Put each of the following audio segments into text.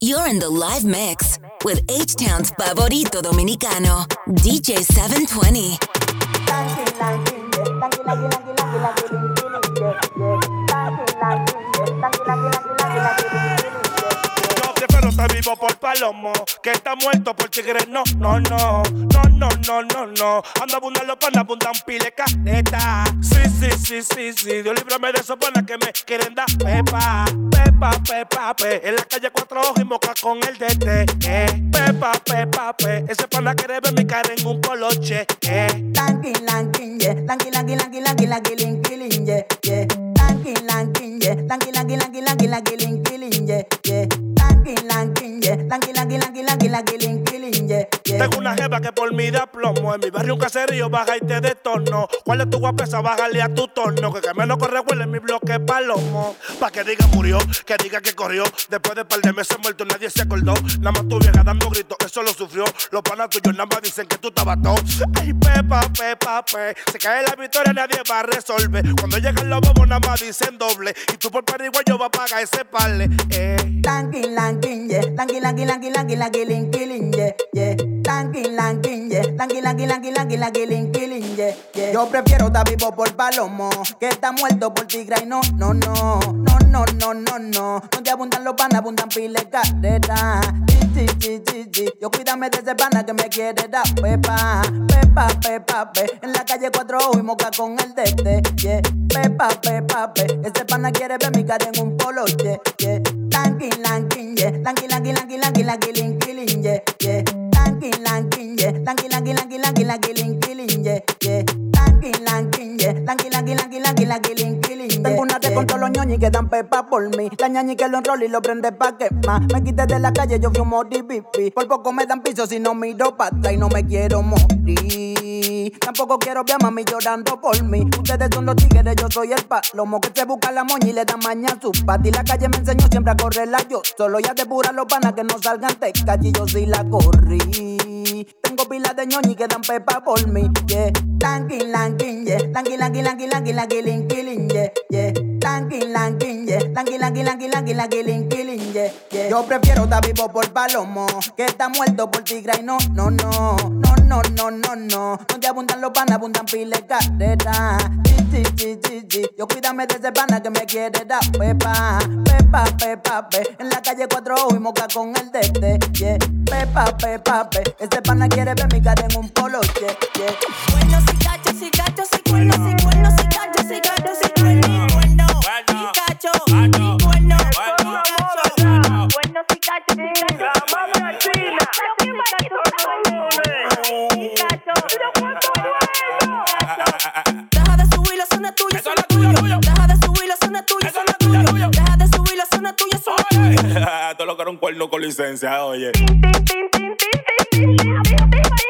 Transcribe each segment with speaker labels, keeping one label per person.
Speaker 1: You're in the live mix with H Town's favorito dominicano, DJ 720.
Speaker 2: Vivo por palomo, que está muerto por tigre. No, no, no, no, no, no, no, no. Anda abundando pana, abundan pile caneta. Sí, sí, sí, sí, sí. Dios líbrame de esos panas que me quieren dar pepa. Pepa, pepa, pe. En la calle cuatro ojos y moca con el DT. Eh. Pepa, pepa, pe. Ese pana quiere ver mi cara en un poloche. Eh.
Speaker 3: Lanky, lanky, yeah. Lanky, lanky, lanky, lanky, lanky, lanky, lanky, yeah, yeah. Lanky, lanky, yeah. Lanky, lanky, lanky, lanky, lanky, lanky, yeah, yeah. Lanky, lanky, yeah.
Speaker 2: Tengo una jeva que por mí da plomo. En mi barrio un caserío baja y te detorno. ¿Cuál es tu guapesa? Bájale a tu torno. Que que menos corre huele en mi bloque palomo. Pa' que diga murió, que diga que corrió. Después de par de meses muerto nadie se acordó. Nada más tu vieja dando gritos, eso lo sufrió. Los panas tuyos nada más dicen que tú estabas todo. Ay, pepa, pepa, pe. Se cae la victoria, nadie va a resolver. Cuando llegan los bobos nada más dicen doble. Y tú por yo va a pagar ese parle. Eh.
Speaker 3: Lanky, lanky, yeah. Lanky, lanky, lanky, lanky, yeah, yeah. Lanky, lanky, yeah. Lanky, lanky, lanky, lanky, yeah, yeah. Yo prefiero estar vivo por palomo que estar muerto por tigre y no, no, no, no, no, no, no, no. Donde abundan los panas, abundan piles sí, Yo cuídame de ese pana que me quiere dar pepa, pepa, pepa, pe. En la calle cuatro ojos y moca con el dete, yeah. Pepa, pepa, pe. Ese pana quiere ver mi cara en un polo, yeah, yeah. Lanky, yeah. Lanky, lanky, lanky, lanky, lanky, lanky, lanky, yeah, yeah. Lanky, lanky, yeah. Lanky, lanky, lanky, lanky, lanky, lanky, lanky, yeah, yeah. Lanky, lanky, yeah. Lanky, lanky, lanky, lanky, lanky, lanky, Tengo una te con todos los ñoñis que dan pepa por mí. La ñañi que lo enrola y lo prende pa' quemar. Me quité de la calle, yo fumo DBP. Por poco me dan piso si no miro pa' atrás y no me quiero morir. Tampoco quiero ver a mami llorando por mí. Ustedes son los tigres, yo soy el palomo que se busca la moña y le da maña a su pati. La calle me enseñó siempre a correrla yo. Solo ya depura los panas que no salgan te y yo sí la corrí. Tengo pilas de ñoñi que dan pepa por mí. Yeah. Lanky, lanky, yeah. Lanky, lanky, lanky, lanky, lanky, lanky, lanky, yeah. Yeah. Lanky, lanky, yeah. Lanky, lanky, lanky, lanky, lanky, lanky, lanky, yeah. Yeah. Yo prefiero estar vivo por palomo que estar muerto por tigre y no, no, no, no, no, no, no, no. Donde abundan los panas, abundan piles carreras. Yo cuídame de ese pana que me quiere dar pepa, pepa, pepa, pe. En la calle cuatro y moca con el dete, yeah. Pepa, pepa, pe. Ese pana quiere ver mi cara en un polo, yeah, yeah.
Speaker 4: Bueno, si cacho, si cacho, si cuerno, si cuerno, si cacho, si cacho, si cuerno
Speaker 5: con licencia,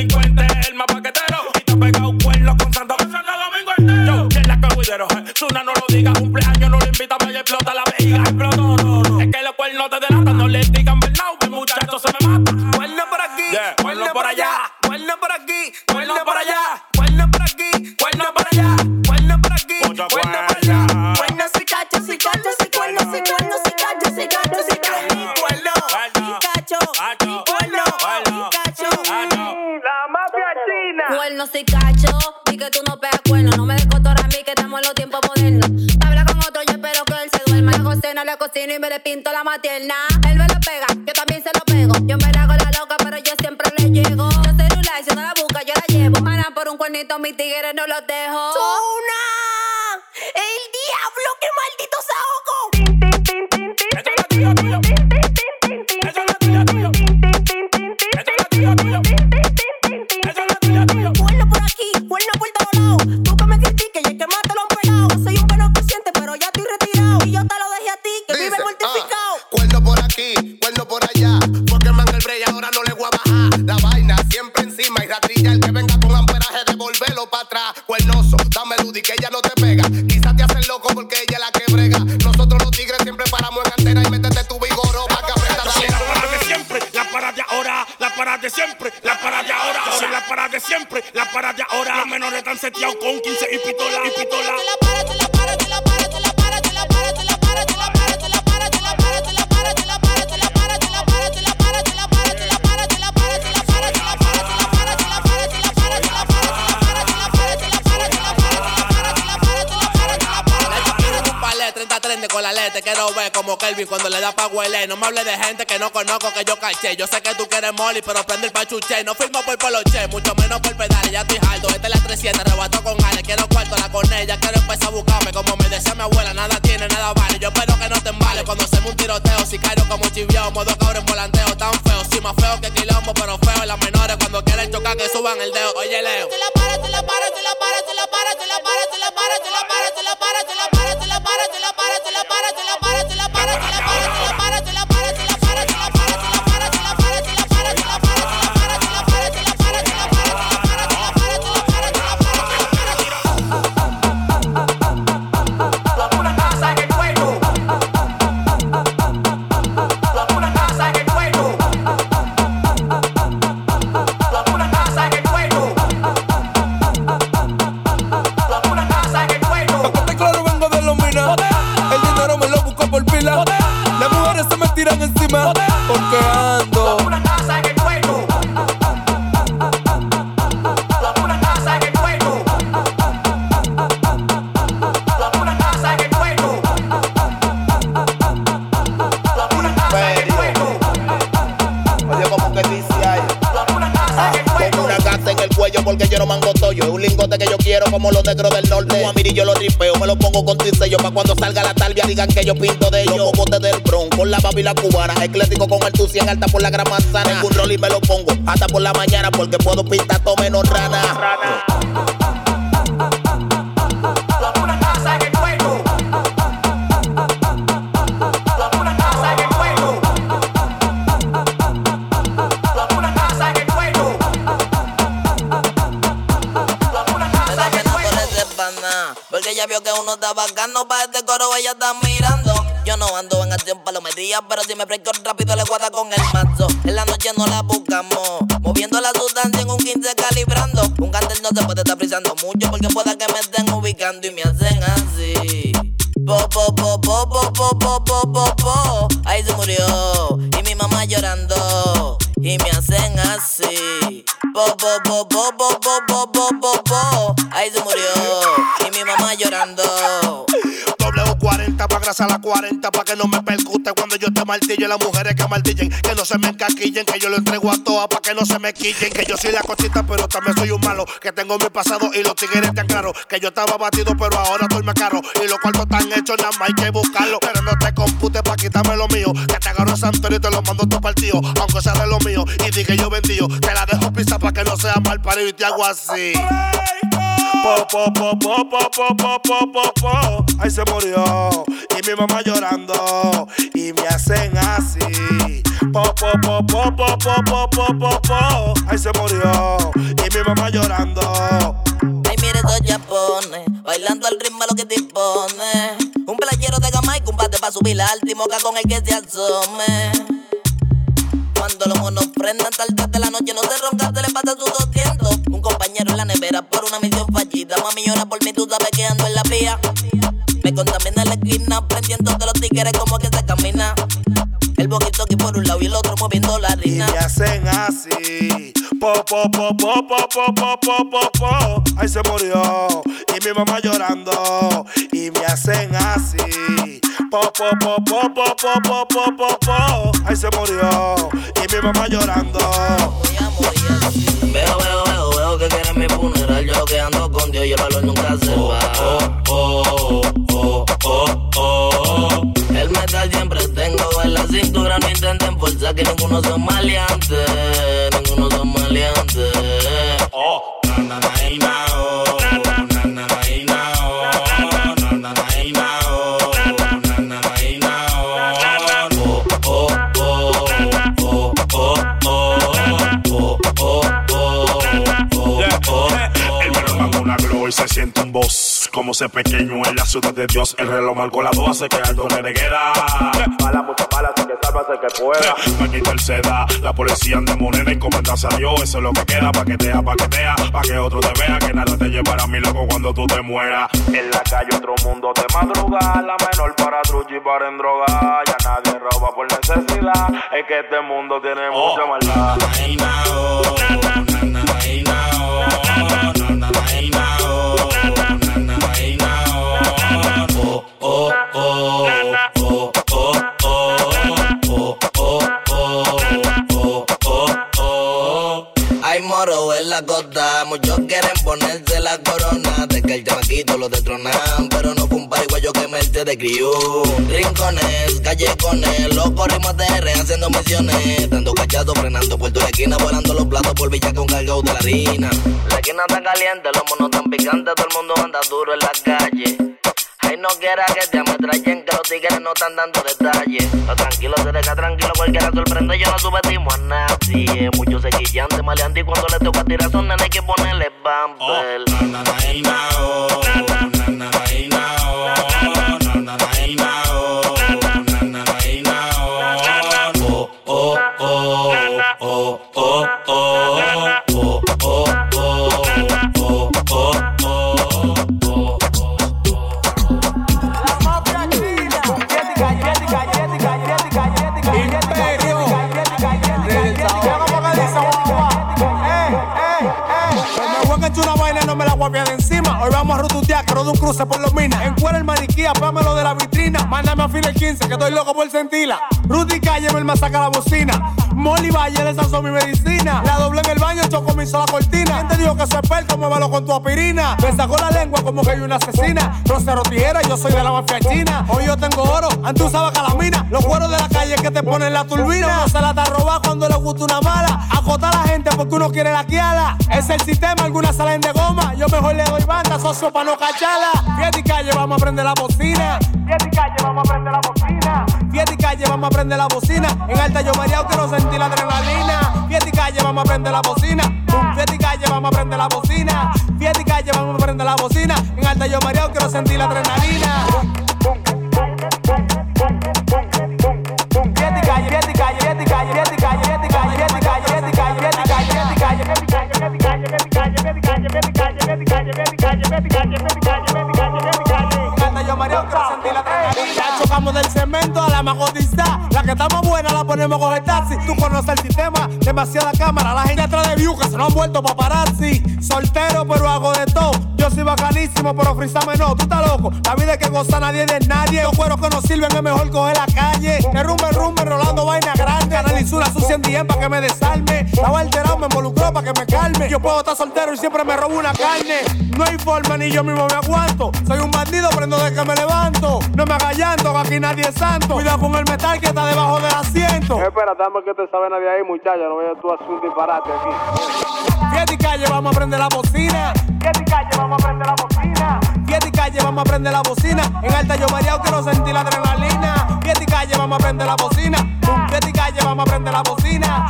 Speaker 6: el
Speaker 5: más paquetero. Cuando le da pa' huele. No me hable de gente que no conozco, que yo caché. Yo sé que tú quieres molly, pero prende el pachuche. No firmo por poloche, mucho menos por pedales, ya estoy alto. Esta es la 300, rebato con Ale. Quiero cuarto, la con ella, quiero empezar a buscarme. Como me decía mi abuela, nada tiene, nada vale. Yo espero que no te embale cuando me un tiroteo. Si caigo como chiviao, modo cabrón volanteo. Tan feo, sí, más feo que quilombo, pero feo. Las menores cuando quieren chocar que suban el dedo. Oye, Leo. Te la para, te la para, te la para, te la para, te la para, te la para, te la para, te la para, te la para, te la para, te la para, te la para, te la para, te la para, te la para, la para,
Speaker 7: páratela, páratela, páratela. Encima porque
Speaker 8: como los negros del norte. Un yo lo ripeo, me lo pongo con sello. Pa' cuando salga la talvia digan que yo pinto de ellos. Los botes del bron con la babi la cubana. Eclético con el tuci en alta por la gran manzana. Tengo un rol y me lo pongo hasta por la mañana porque puedo pintar todo menos rana. Que uno está bacano pa' este coro, ella está mirando. Yo no ando en acción palomería, pero si me fresco rápido le guarda con el mazo. En la noche no la buscamos, moviendo la sustancia en un 15 calibrando. Un cartel no se puede estar frisando mucho porque pueda que me estén ubicando y me hacen así. Po, po, po, po, po, po, po, po, po, po. Ahí se murió y mi mamá llorando y me hacen así. Po, po, po, po, po, po, po, po, po, po. Ahí se murió llorando.
Speaker 2: W40 pa' grasa la 40 pa' que no me percute cuando yo te martillo. Las mujeres que martillen, que no se me encaquillen, que yo lo entrego a todas pa' que no se me quillen. Que yo soy la cosita, pero también soy un malo. Que tengo mi pasado y los tigres tan claros. Que yo estaba batido, pero ahora estoy más caro. Y los cuartos están hechos, nada más hay que buscarlo. Pero no te computes pa' quitarme lo mío. Que te agarro Santorio y te lo mando tu partido. Aunque sea de lo mío y di que yo vendío. Te la dejo pisa pa' que no sea mal parido y te hago así. Po, po, po, po, po, po, po, po, po, po. Ahí se murió. Y mi mamá llorando. Y me así. Po, po, po, po, po, po, po, po, po, po. Ahí se murió. Y mi mamá llorando.
Speaker 8: Ay, mire esos japones, bailando al ritmo a lo que dispone. Un playero de gama y combate pa' subir la alta y moca con el que se asome. Cuando los monos prendan tarde de la noche, no se ronca, se le pasa sus 200. Un compañero en la nevera por una misión fallida. Mami llora por mí, tú sabes que ando en la vía. Me contamina la esquina, prendiendo de los tigres como que se camina. El boquito aquí por un lado y el otro moviendo la
Speaker 2: Y
Speaker 8: harina.
Speaker 2: me hacen así. Po, po, po, po, po, po, po, po, po, po. Ahí se murió. Y mi mamá llorando. Y me hacen así. Po, po, po, po, po, po, po, po, po, po. Ahí se murió. Y mi mamá llorando.
Speaker 8: Voy a morir así. Veo, veo, veo, veo que quieren mi funeral. Yo que ando con Dios y el valor nunca se va. Oh, Aquí ninguno son maleantes, ninguno son maleantes.
Speaker 5: Oh, na na na oh, oh, oh, oh,
Speaker 8: oh oh oh oh
Speaker 5: una glow se siente un boss
Speaker 2: como se pequeño en la ciudad de Dios el reloj marcó la 12 que Aldo le queda
Speaker 9: para mucha para que sálvase que pueda.
Speaker 2: Maquita el seda, la policía anda moneda y comentarse a Dios. Eso es lo que queda, paquetea, paquetea, pa' que otro te vea, que nada te llevará a mi loco cuando tú te mueras.
Speaker 9: En la calle otro mundo de madrugada, la menor para truchi y para en droga. Ya nadie roba por necesidad, es que este mundo tiene
Speaker 2: Oh.
Speaker 9: mucha maldad.
Speaker 8: Hay la muchos quieren ponerse la corona. De que el chamaquito lo detronan, pero no fue un pariguayo que me de crió. Rincones, callejones, los corrimos TR haciendo misiones. Dando cachazos, frenando puerto de esquina, volando los platos por villa con cargado de la harina. La esquina está caliente, los monos tan picantes, todo el mundo anda duro en la calle. Ay, no quiera que te ametrallen, que los tigres no están dando detalles. Lo tranquilo se deja tranquilo, cualquiera sorprende, yo no subestimo a nadie. Muchos se guillan y cuando les toca tirar son nenes hay que ponerle bumper.
Speaker 6: Me cruce por los minas. Encuera el maniquí, apámelo de la vitrina. Mándame a fila el 15, que estoy loco por sentirla. Rudy Calle me masaca la bocina. Molly Valle, esa son mi medicina. La doble en el baño, choco me hizo la cortina. ¿Quién te dijo que soy experto? Muévalo con tu aspirina. Me sacó la lengua como que hay una asesina. Rosero tijera, yo soy de la mafia china. Hoy yo tengo oro, antes usaba calamina. Los cueros de la calle que te ponen la turbina. No se la está robar cuando le gusta una mala. Acota a la gente porque uno quiere la quiala. Es el sistema, algunas salen de goma. Yo mejor le doy banda, socio, para no cacharla. Fiesta y calle, vamos a prender la bocina. Fiesta y calle, vamos a prender la bocina. Fiesta y calle, vamos a prender la bocina. En alta yo mareado quiero sentir la adrenalina. Fiesta y calle, vamos a prender la bocina. Y calle, vamos a prender la bocina. Fiesta y calle, vamos a prender la bocina. En alta yo mareado quiero sentir la adrenalina. Fiesta y calle, fiesta y calle, fiesta y calle, fiesta y calle, fiesta y calle, fiesta y calle, fiesta y calle, fiesta y calle, fiesta y calle, fiesta y calle. Canta yo Mario, quiero sentir la adrenalina. Del cemento a la magodista. La que está más buena la ponemos con el taxi. Tú conoces el sistema, demasiada cámara. La gente atrás de view que se nos han vuelto paparazzi. Soltero, pero hago de todo. Bacanísimo, pero frisame no. Tú estás loco. La vida es que goza nadie de nadie. Los cueros que no sirven es mejor coger la calle. Que rumbe, rumbe, rolando vaina grande. Analizo una sucia en para que me desarme. Estaba alterado, me involucró para que me calme. Yo puedo estar soltero y siempre me robo una carne. No hay forma ni yo mismo me aguanto. Soy un bandido, prendo de que me levanto. No me hagas llanto, que aquí nadie es santo. Cuidado con el metal que está debajo del asiento.
Speaker 9: Espera, dame que te sabe nadie ahí, muchacha. No vayas tú a hacer un disparate aquí.
Speaker 6: Fiesta y calle, vamos a prender la bocina. Calle, vamos a prender la bocina. Vamos a prender la bocina. En alta yo quiero sentir la adrenalina. Vamos a prender la bocina. Y calle, vamos a prender la bocina.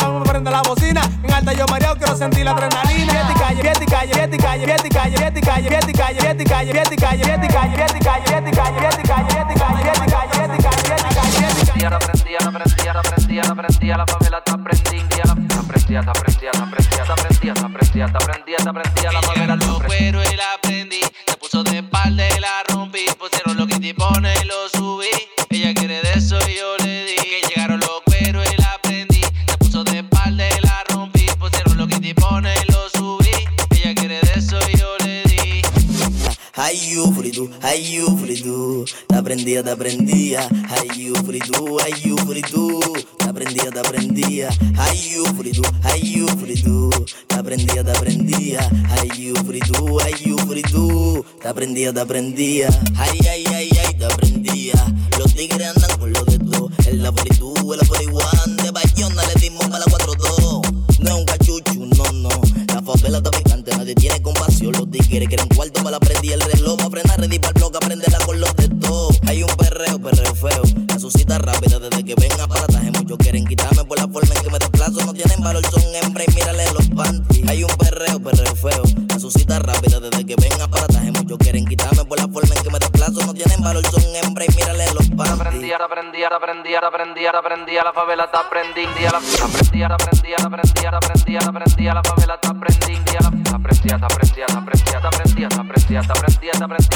Speaker 6: Vamos a prender la bocina. En alta yo quiero sentir la adrenalina. Fiesta y calle, y calle, y calle, y calle, y calle, y calle, y calle, y calle, y calle,
Speaker 10: la prendía, la prendía, la prendía, la favela está
Speaker 11: Los cueros y la prendí, se puso de espalda y la rompí. Pusieron los que pone y lo subí. Ella quiere de eso y yo le di. Que llegaron los cueros y la prendí, se puso de espalda y la rompí. Pusieron los que pone y lo subí. Ella quiere de eso y yo le di.
Speaker 8: Ay, you free tú, ay, you free tú. Te aprendía, te aprendía. Ay, you free tú, ay, you free tú. Te aprendía, te aprendía. Ay, you free aprendía, te aprendía. Ay, you free tú, ay, you free tú. Te aprendía, te aprendía. Ay, ay, ay, ay, te aprendía. Los tigres andan con lo de todo. En la 42, en la 41. De Bayona le dimos para la 4-2. No es un cachuchu, no, no. La favela está picante, nadie tiene compasión. Los tigres quieren cuarto para la prendí el reloj. Pa' frenar, ready para el bloque, aprenderla con los de todo. Hay un perreo, perreo feo. La suscita rápida desde que ven aparataje. Muchos quieren quitarme por la forma en que me desplazo. No tienen valor, son aprendí, ahora aprendí, a la
Speaker 10: favela te aprendí, a la aprendí, ahora aprendí, ahora aprendí, ahora aprendí, aprendí, a la favela te aprendí, la aprendí, te aprendí, te aprendí, te aprendí, aprendí, aprendí,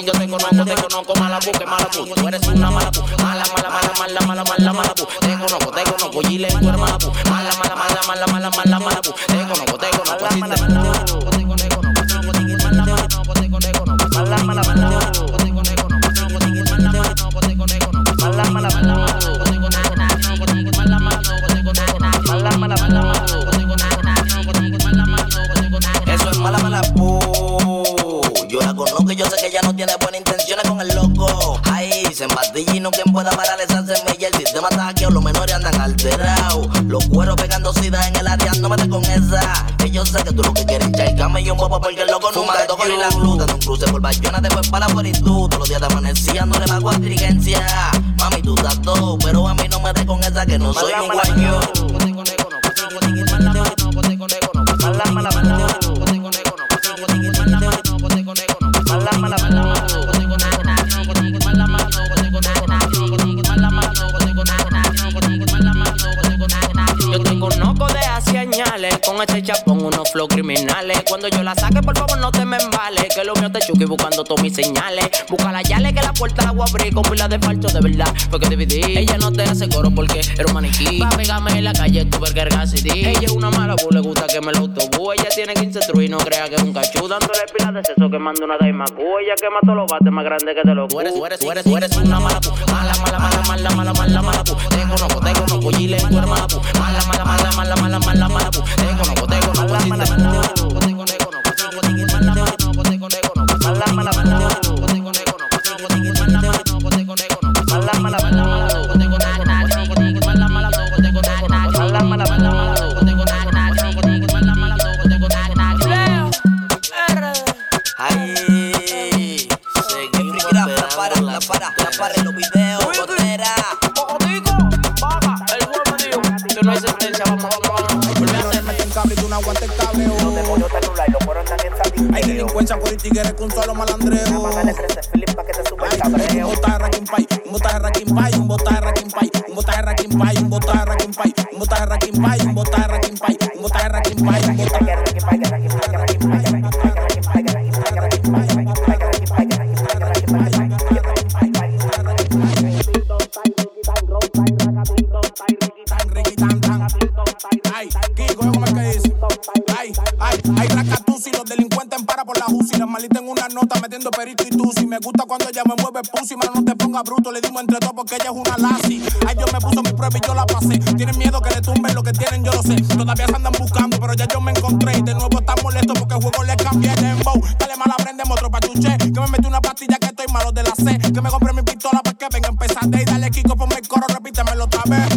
Speaker 10: sí. Yo te conozco, te conozco mala que mala pu. Tú eres una mala pu, mala, mala, mala, mala, mala, mala, mala. Te conozco, te conozco, Gile, tú eres mala pu. Mala, mala, mala, mala, mala, mala, mala. Te conozco, te conozco, sí te conozco, te conozco, mala, mala, te conozco, mala, mala, mala, te conozco, mala,
Speaker 8: Y yo sé que ella no tiene buenas intenciones con el loco. Ay, se empatilla y no quien pueda parar esa semilla. El sistema está hackeado, los menores andan alterados. Los cueros pegando sida en el área, no metes con esa. Que yo sé que tú lo que quieres echar cama y un bobo porque el loco nunca tocó ni la gluta. De un cruce por Bayona, después para tú. Todos los días te amanecía, no le pago a dirigencia. Mami, tú estás todo, pero a mí no me des con esa que no soy un guayo.
Speaker 12: Con este chapón, unos flow criminales. Cuando yo la saque, por favor, no te me embales. Que lo mío te chuki buscando todas mis señales. Busca la llave que la puerta la voy a abrir con pila de falso de verdad. Fue que dividí. Ella no te hace coro porque era un maniquí. Pa' pegarme en la calle, tu verga CD. Ella es una mala bu, le gusta que me lo autobús. Ella tiene 15 tru y no crea que es un cachú. Dándole pila de seso que manda una daima cu. Ella quema todos los bates más grandes que te lo Tú eres, eres, eres, eres una mala pu. Mala, mala, mala, mala, mala, mala, mala pu. Te conozco, te conozco, Gile, tú eres mala pu. Mala, mala, mala, mala, mala, mala, mala pu. Te no
Speaker 2: botego, no Kiko, es que dice? Ay,
Speaker 13: ay, ay, racatusi, los delincuentes para por la UCI, las malitas en una nota metiendo perito y tusi. Me gusta cuando ella me mueve pussy, mano, no te ponga bruto, le dimos entre todos porque ella es una lazi. Ay, yo me puso mi prueba y yo la pasé. Tienen miedo que le tumben lo que tienen, yo lo sé. Todavía se andan buscando, pero ya yo me encontré. Y de nuevo están molestos porque el juego le cambié de embow. Dale mal, aprendemos otro pachuche. Que me metí una pastilla que estoy malo de la C. Que me compré mi pistola para que venga a empezar. De y dale, Kiko, ponme el coro, repítemelo otra vez.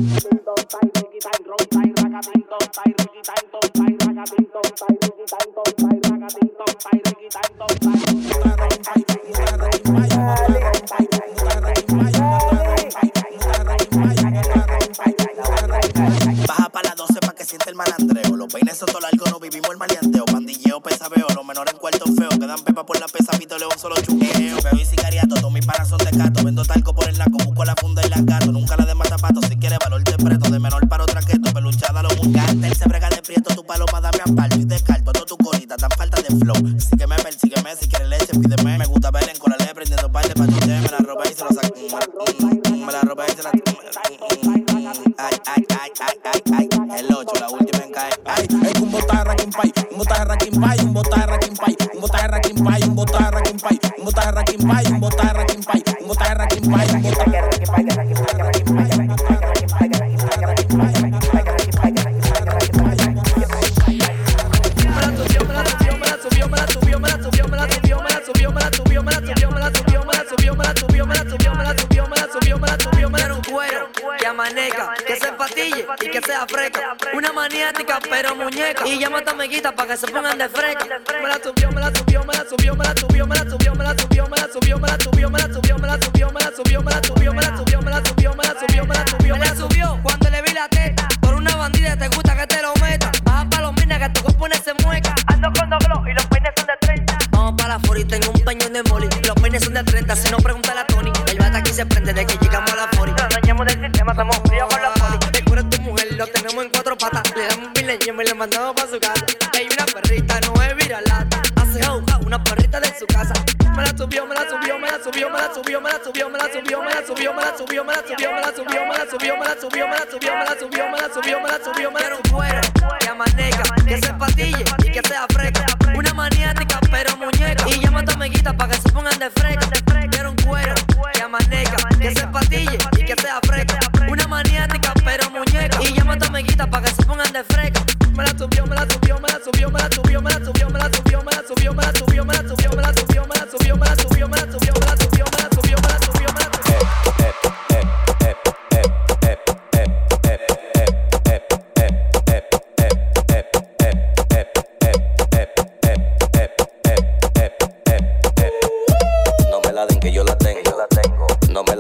Speaker 13: Baja para las 12 para que siente el malandreo. Los peines son todo largo, no vivimos el maleanteo. Pandilleo, pesabeo, los menores en cuarto feo. Quedan pepa por la pesa, pito león, solo chuqueo. Veo y sicariato, todos mis panas de gato. Vendo talco por el naco, busco la funda y la gato. Nunca la de matapato, si quiere valor te preto. De menor para otra que malo. Se brega de prieto, tu paloma dame amparo y descarto. Todo tu corita tan falta de flow. Sígueme, persígueme, si quieres leche, pídeme. Me gusta ver en corales prendiendo baile para que me la roba y se lo saco.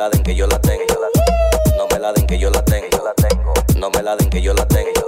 Speaker 13: la den que yo la tengo. No me la den que yo la tengo. No me la den que yo la tengo.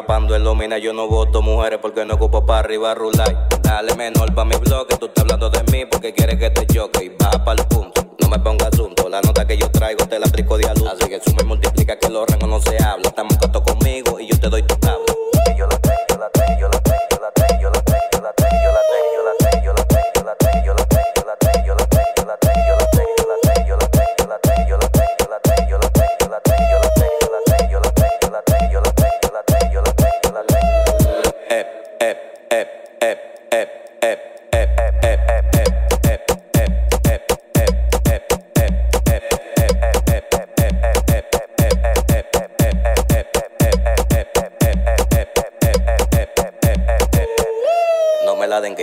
Speaker 13: rapando el domina. Yo no voto mujeres porque no ocupo para arriba rulay. Dale menor pa' mi bloque, tú estás hablando de mí porque quieres que te choque y va para el punto. No me pongas asunto, la nota que yo traigo te la aplico de luz. Así que suma y multiplica que los rangos no se habla. Estamos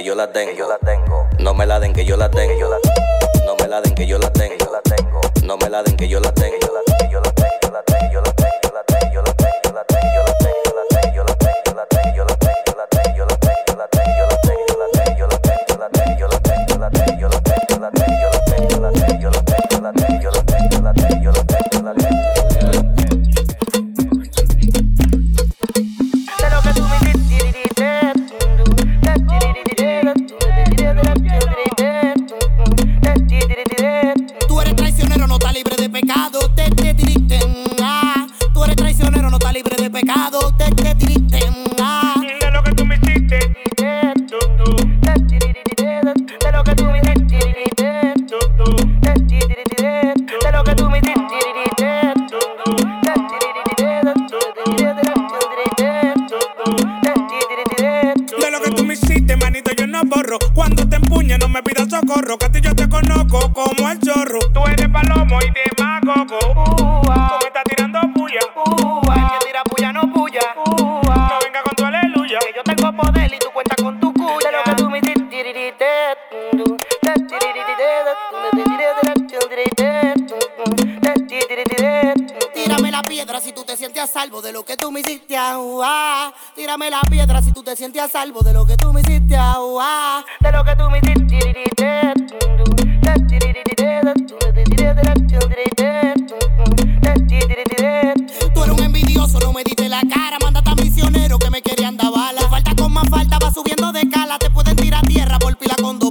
Speaker 13: yo la tengo. Yo la tengo. No me la den que yo la tengo. Yo la tengo. No me la den que yo la tengo. Yo la tengo. No me la den que yo la tengo. Yo la,
Speaker 14: que
Speaker 15: yo
Speaker 10: la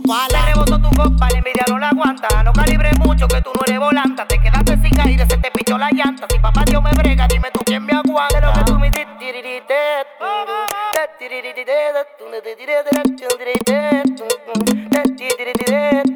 Speaker 10: palas. Le rebotó tu copa, la envidia no la aguanta. No calibre mucho que tú no eres volanta. Te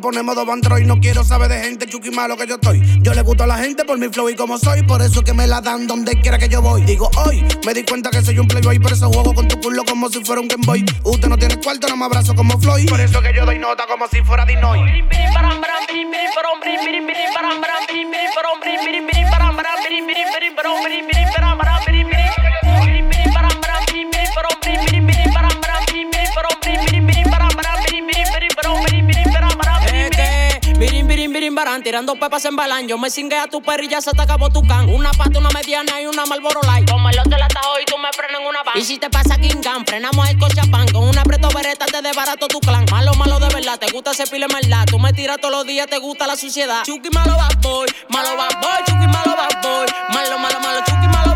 Speaker 10: Dios me brega, dime tú quién me aguanta. De lo que tú me hiciste.
Speaker 15: lo que yo estoy. Yo le gusto a la gente por mi flow y como soy. Por eso que me la dan donde quiera que yo voy. Digo hoy, me di cuenta que soy un playboy. Por eso juego con tu culo como si fuera un Game Boy. Usted no tiene cuarto, no me abrazo como Floyd. Por eso que yo doy nota como si fuera Dinoy.
Speaker 16: Tirando pepas en balán. Yo me cingué a tu perrilla, se te acabó tu can. Una pata, una mediana y una Malboro Light. Como el te la tajo y tú me frenas en una van. Y si te pasa King Khan, frenamos el coche pan. Con una preto bereta te desbarato tu clan. Malo, malo de verdad, te gusta ese pile maldad. Tú me tiras todos los días, te gusta la suciedad. Chucky malo bad boy, malo bad boy, Chucky malo bad boy. Malo, malo, malo